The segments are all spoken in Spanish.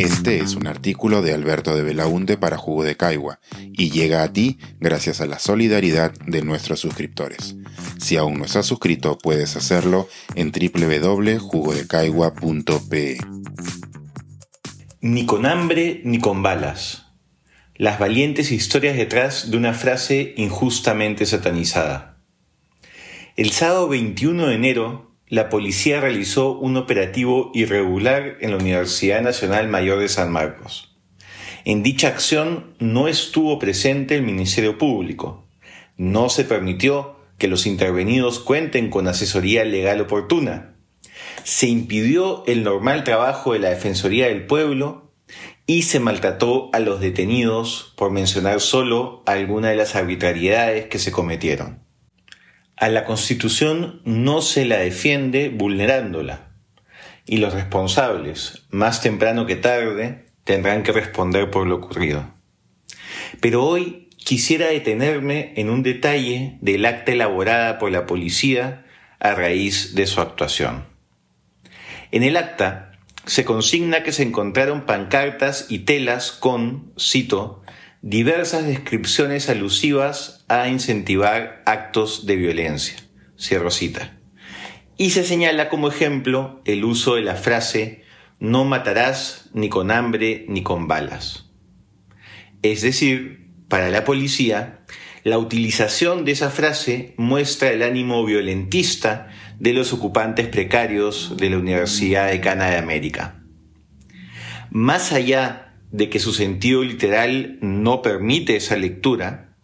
Este es un artículo de Alberto de Belaunte para Jugo de Caigua y llega a ti gracias a la solidaridad de nuestros suscriptores. Si aún no estás suscrito, puedes hacerlo en www.jugodecaigua.pe. Ni con hambre ni con balas. Las valientes historias detrás de una frase injustamente satanizada. El sábado 21 de enero la policía realizó un operativo irregular en la Universidad Nacional Mayor de San Marcos. En dicha acción no estuvo presente el Ministerio Público. No se permitió que los intervenidos cuenten con asesoría legal oportuna. Se impidió el normal trabajo de la Defensoría del Pueblo y se maltrató a los detenidos por mencionar solo algunas de las arbitrariedades que se cometieron. A la Constitución no se la defiende vulnerándola. Y los responsables, más temprano que tarde, tendrán que responder por lo ocurrido. Pero hoy quisiera detenerme en un detalle del acta elaborada por la policía a raíz de su actuación. En el acta se consigna que se encontraron pancartas y telas con, cito, diversas descripciones alusivas a incentivar actos de violencia. Cierro cita. Y se señala como ejemplo el uso de la frase no matarás ni con hambre ni con balas. Es decir, para la policía, la utilización de esa frase muestra el ánimo violentista de los ocupantes precarios de la Universidad de Cana de América. Más allá de que su sentido literal no permite esa lectura,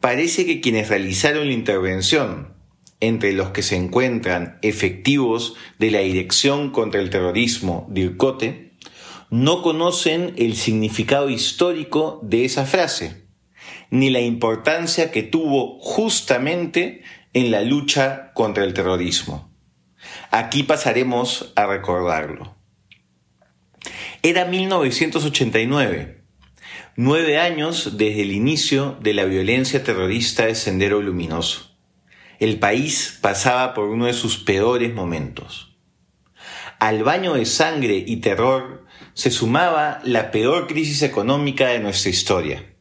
parece que quienes realizaron la intervención, entre los que se encuentran efectivos de la Dirección contra el Terrorismo DIRCOTE, no conocen el significado histórico de esa frase, ni la importancia que tuvo justamente en la lucha contra el terrorismo. Aquí pasaremos a recordarlo. Era 1989, nueve años desde el inicio de la violencia terrorista de Sendero Luminoso. El país pasaba por uno de sus peores momentos. Al baño de sangre y terror se sumaba la peor crisis económica de nuestra historia.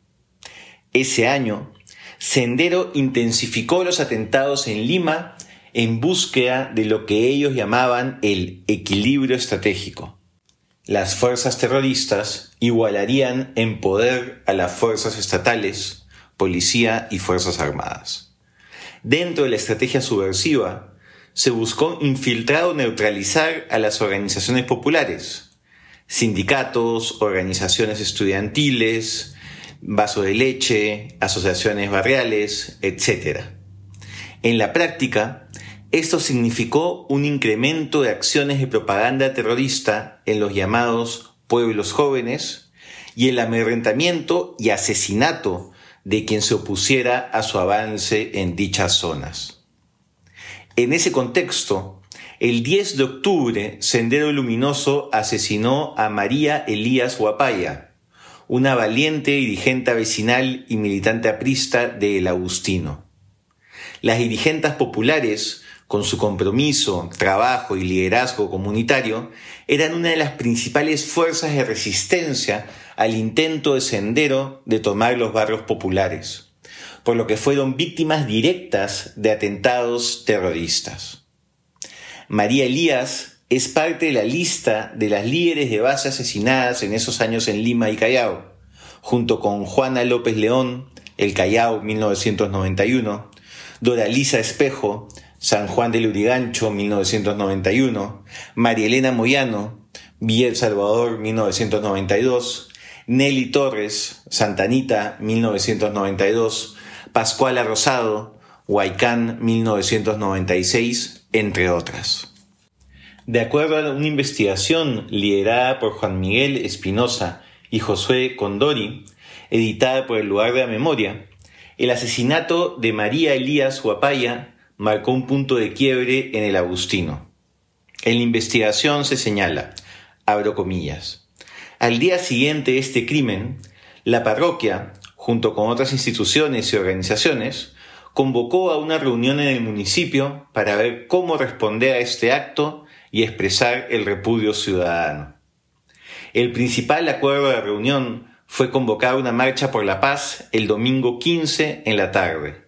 Ese año, Sendero intensificó los atentados en Lima en búsqueda de lo que ellos llamaban el equilibrio estratégico las fuerzas terroristas igualarían en poder a las fuerzas estatales, policía y fuerzas armadas. Dentro de la estrategia subversiva, se buscó infiltrar o neutralizar a las organizaciones populares, sindicatos, organizaciones estudiantiles, vaso de leche, asociaciones barriales, etc. En la práctica, esto significó un incremento de acciones de propaganda terrorista en los llamados pueblos jóvenes y el amedrentamiento y asesinato de quien se opusiera a su avance en dichas zonas. En ese contexto, el 10 de octubre, Sendero Luminoso asesinó a María Elías Guapaya, una valiente dirigente vecinal y militante aprista de El Agustino. Las dirigentes populares con su compromiso, trabajo y liderazgo comunitario, eran una de las principales fuerzas de resistencia al intento de Sendero de tomar los barrios populares, por lo que fueron víctimas directas de atentados terroristas. María Elías es parte de la lista de las líderes de base asesinadas en esos años en Lima y Callao, junto con Juana López León, El Callao 1991, Doralisa Espejo, San Juan de Lurigancho, 1991, María Elena Moyano, Villa Salvador, 1992, Nelly Torres, Santanita, 1992, Pascuala Rosado, Huaycán, 1996, entre otras. De acuerdo a una investigación liderada por Juan Miguel Espinosa y Josué Condori, editada por el lugar de la memoria, el asesinato de María Elías Huapaya marcó un punto de quiebre en el Agustino. En la investigación se señala, abro comillas, al día siguiente de este crimen, la parroquia, junto con otras instituciones y organizaciones, convocó a una reunión en el municipio para ver cómo responder a este acto y expresar el repudio ciudadano. El principal acuerdo de reunión fue convocar una marcha por la paz el domingo 15 en la tarde.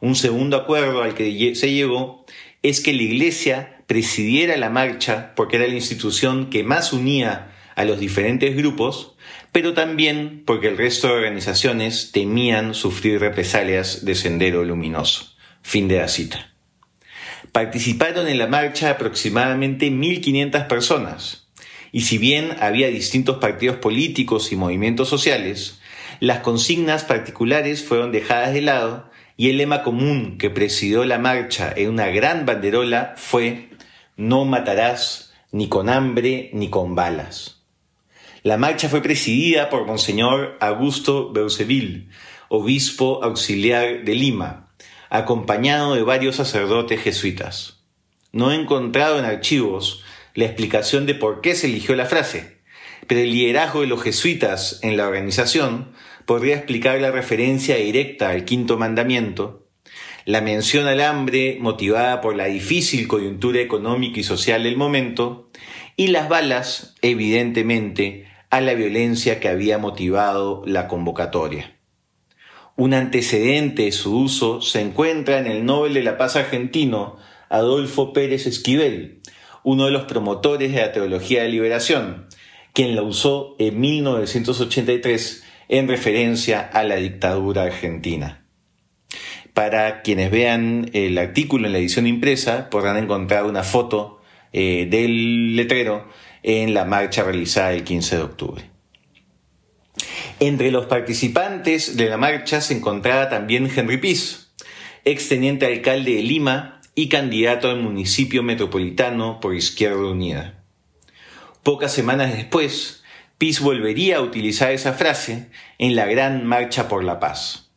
Un segundo acuerdo al que se llegó es que la Iglesia presidiera la marcha porque era la institución que más unía a los diferentes grupos, pero también porque el resto de organizaciones temían sufrir represalias de Sendero Luminoso. Fin de la cita. Participaron en la marcha aproximadamente 1.500 personas, y si bien había distintos partidos políticos y movimientos sociales, las consignas particulares fueron dejadas de lado y el lema común que presidió la marcha en una gran banderola fue No matarás ni con hambre ni con balas. La marcha fue presidida por Monseñor Augusto Beuseville, obispo auxiliar de Lima, acompañado de varios sacerdotes jesuitas. No he encontrado en archivos la explicación de por qué se eligió la frase, pero el liderazgo de los jesuitas en la organización podría explicar la referencia directa al quinto mandamiento, la mención al hambre motivada por la difícil coyuntura económica y social del momento, y las balas, evidentemente, a la violencia que había motivado la convocatoria. Un antecedente de su uso se encuentra en el Nobel de la Paz argentino Adolfo Pérez Esquivel, uno de los promotores de la teología de liberación, quien la usó en 1983 en referencia a la dictadura argentina. Para quienes vean el artículo en la edición impresa, podrán encontrar una foto eh, del letrero en la marcha realizada el 15 de octubre. Entre los participantes de la marcha se encontraba también Henry Piz, exteniente alcalde de Lima y candidato al municipio metropolitano por Izquierda Unida. Pocas semanas después, Piz volvería a utilizar esa frase en la Gran Marcha por la Paz.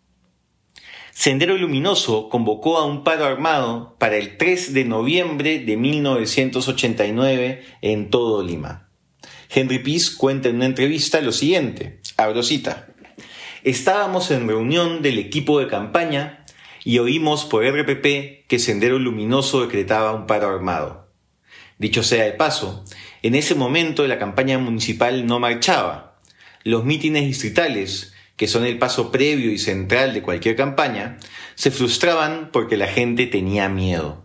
Sendero Luminoso convocó a un paro armado para el 3 de noviembre de 1989 en todo Lima. Henry Piz cuenta en una entrevista lo siguiente, abro cita. Estábamos en reunión del equipo de campaña y oímos por RPP que Sendero Luminoso decretaba un paro armado. Dicho sea de paso, en ese momento la campaña municipal no marchaba. Los mítines distritales, que son el paso previo y central de cualquier campaña, se frustraban porque la gente tenía miedo.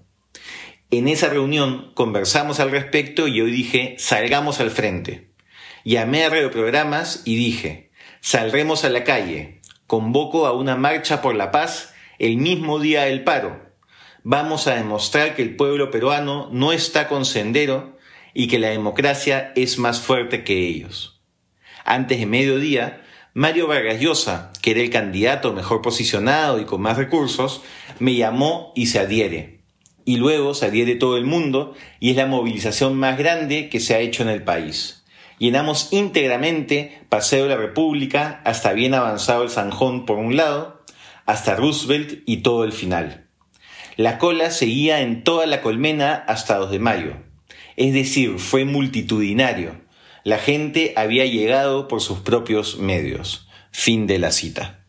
En esa reunión conversamos al respecto y yo dije, salgamos al frente. Llamé a radioprogramas y dije, saldremos a la calle, convoco a una marcha por la paz el mismo día del paro. Vamos a demostrar que el pueblo peruano no está con sendero y que la democracia es más fuerte que ellos. Antes de mediodía, Mario Vargas Llosa, que era el candidato mejor posicionado y con más recursos, me llamó y se adhiere. Y luego se adhiere todo el mundo y es la movilización más grande que se ha hecho en el país. Llenamos íntegramente Paseo de la República hasta bien avanzado el Sanjón por un lado, hasta Roosevelt y todo el final. La cola seguía en toda la colmena hasta 2 de mayo. Es decir, fue multitudinario. La gente había llegado por sus propios medios. Fin de la cita.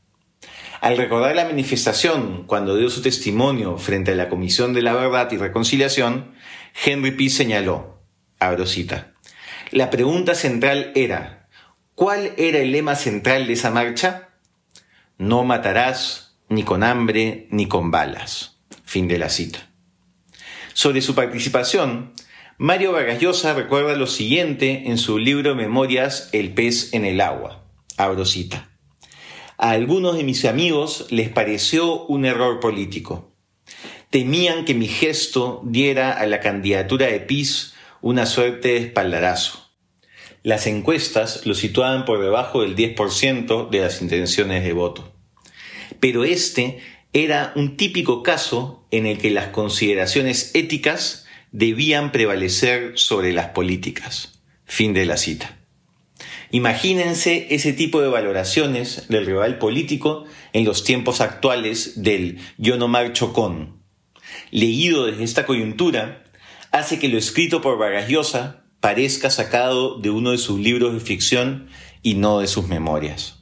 Al recordar la manifestación, cuando dio su testimonio frente a la Comisión de la Verdad y Reconciliación, Henry P. señaló, abro cita, la pregunta central era, ¿cuál era el lema central de esa marcha? No matarás ni con hambre ni con balas. Fin de la cita. Sobre su participación, Mario Vargas recuerda lo siguiente en su libro Memorias El pez en el agua. Abro cita. A algunos de mis amigos les pareció un error político. Temían que mi gesto diera a la candidatura de PIS una suerte de espaldarazo. Las encuestas lo situaban por debajo del 10% de las intenciones de voto. Pero este era un típico caso en el que las consideraciones éticas debían prevalecer sobre las políticas. Fin de la cita. Imagínense ese tipo de valoraciones del rival político en los tiempos actuales del yo no marcho con. Leído desde esta coyuntura, hace que lo escrito por Vargas Llosa parezca sacado de uno de sus libros de ficción y no de sus memorias.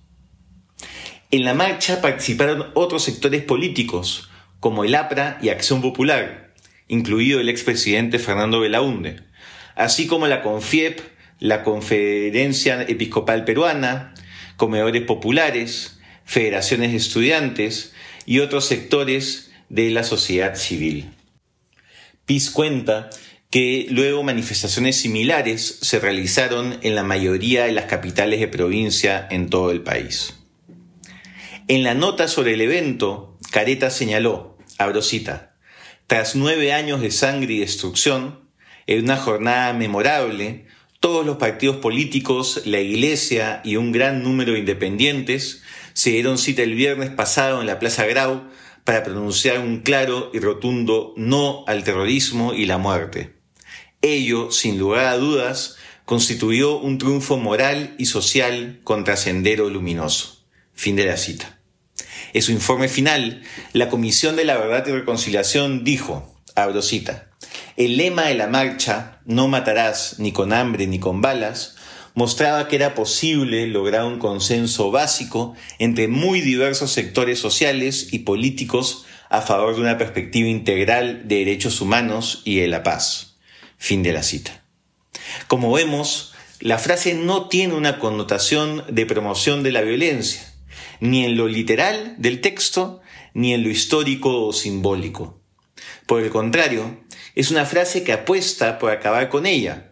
En la marcha participaron otros sectores políticos, como el APRA y Acción Popular, incluido el expresidente Fernando Belaunde, así como la CONFIEP la Conferencia Episcopal Peruana, comedores populares, federaciones de estudiantes y otros sectores de la sociedad civil. PIS cuenta que luego manifestaciones similares se realizaron en la mayoría de las capitales de provincia en todo el país. En la nota sobre el evento, Careta señaló, abro cita, tras nueve años de sangre y destrucción, en una jornada memorable, todos los partidos políticos, la Iglesia y un gran número de independientes se dieron cita el viernes pasado en la Plaza Grau para pronunciar un claro y rotundo no al terrorismo y la muerte. Ello, sin lugar a dudas, constituyó un triunfo moral y social contra Sendero Luminoso. Fin de la cita. En su informe final, la Comisión de la Verdad y Reconciliación dijo, abro cita, el lema de la marcha, no matarás ni con hambre ni con balas, mostraba que era posible lograr un consenso básico entre muy diversos sectores sociales y políticos a favor de una perspectiva integral de derechos humanos y de la paz. Fin de la cita. Como vemos, la frase no tiene una connotación de promoción de la violencia, ni en lo literal del texto, ni en lo histórico o simbólico. Por el contrario, es una frase que apuesta por acabar con ella,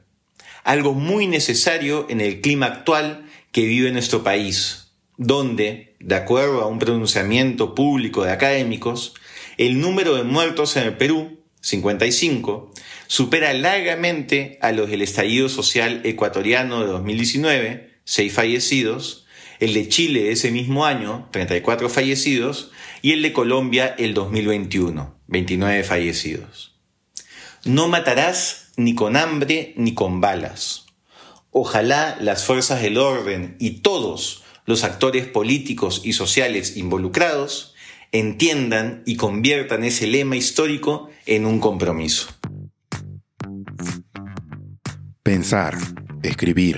algo muy necesario en el clima actual que vive nuestro país, donde, de acuerdo a un pronunciamiento público de académicos, el número de muertos en el Perú, 55, supera largamente a los del estallido social ecuatoriano de 2019, 6 fallecidos, el de Chile ese mismo año, 34 fallecidos, y el de Colombia el 2021, 29 fallecidos. No matarás ni con hambre ni con balas. Ojalá las fuerzas del orden y todos los actores políticos y sociales involucrados entiendan y conviertan ese lema histórico en un compromiso. Pensar, escribir,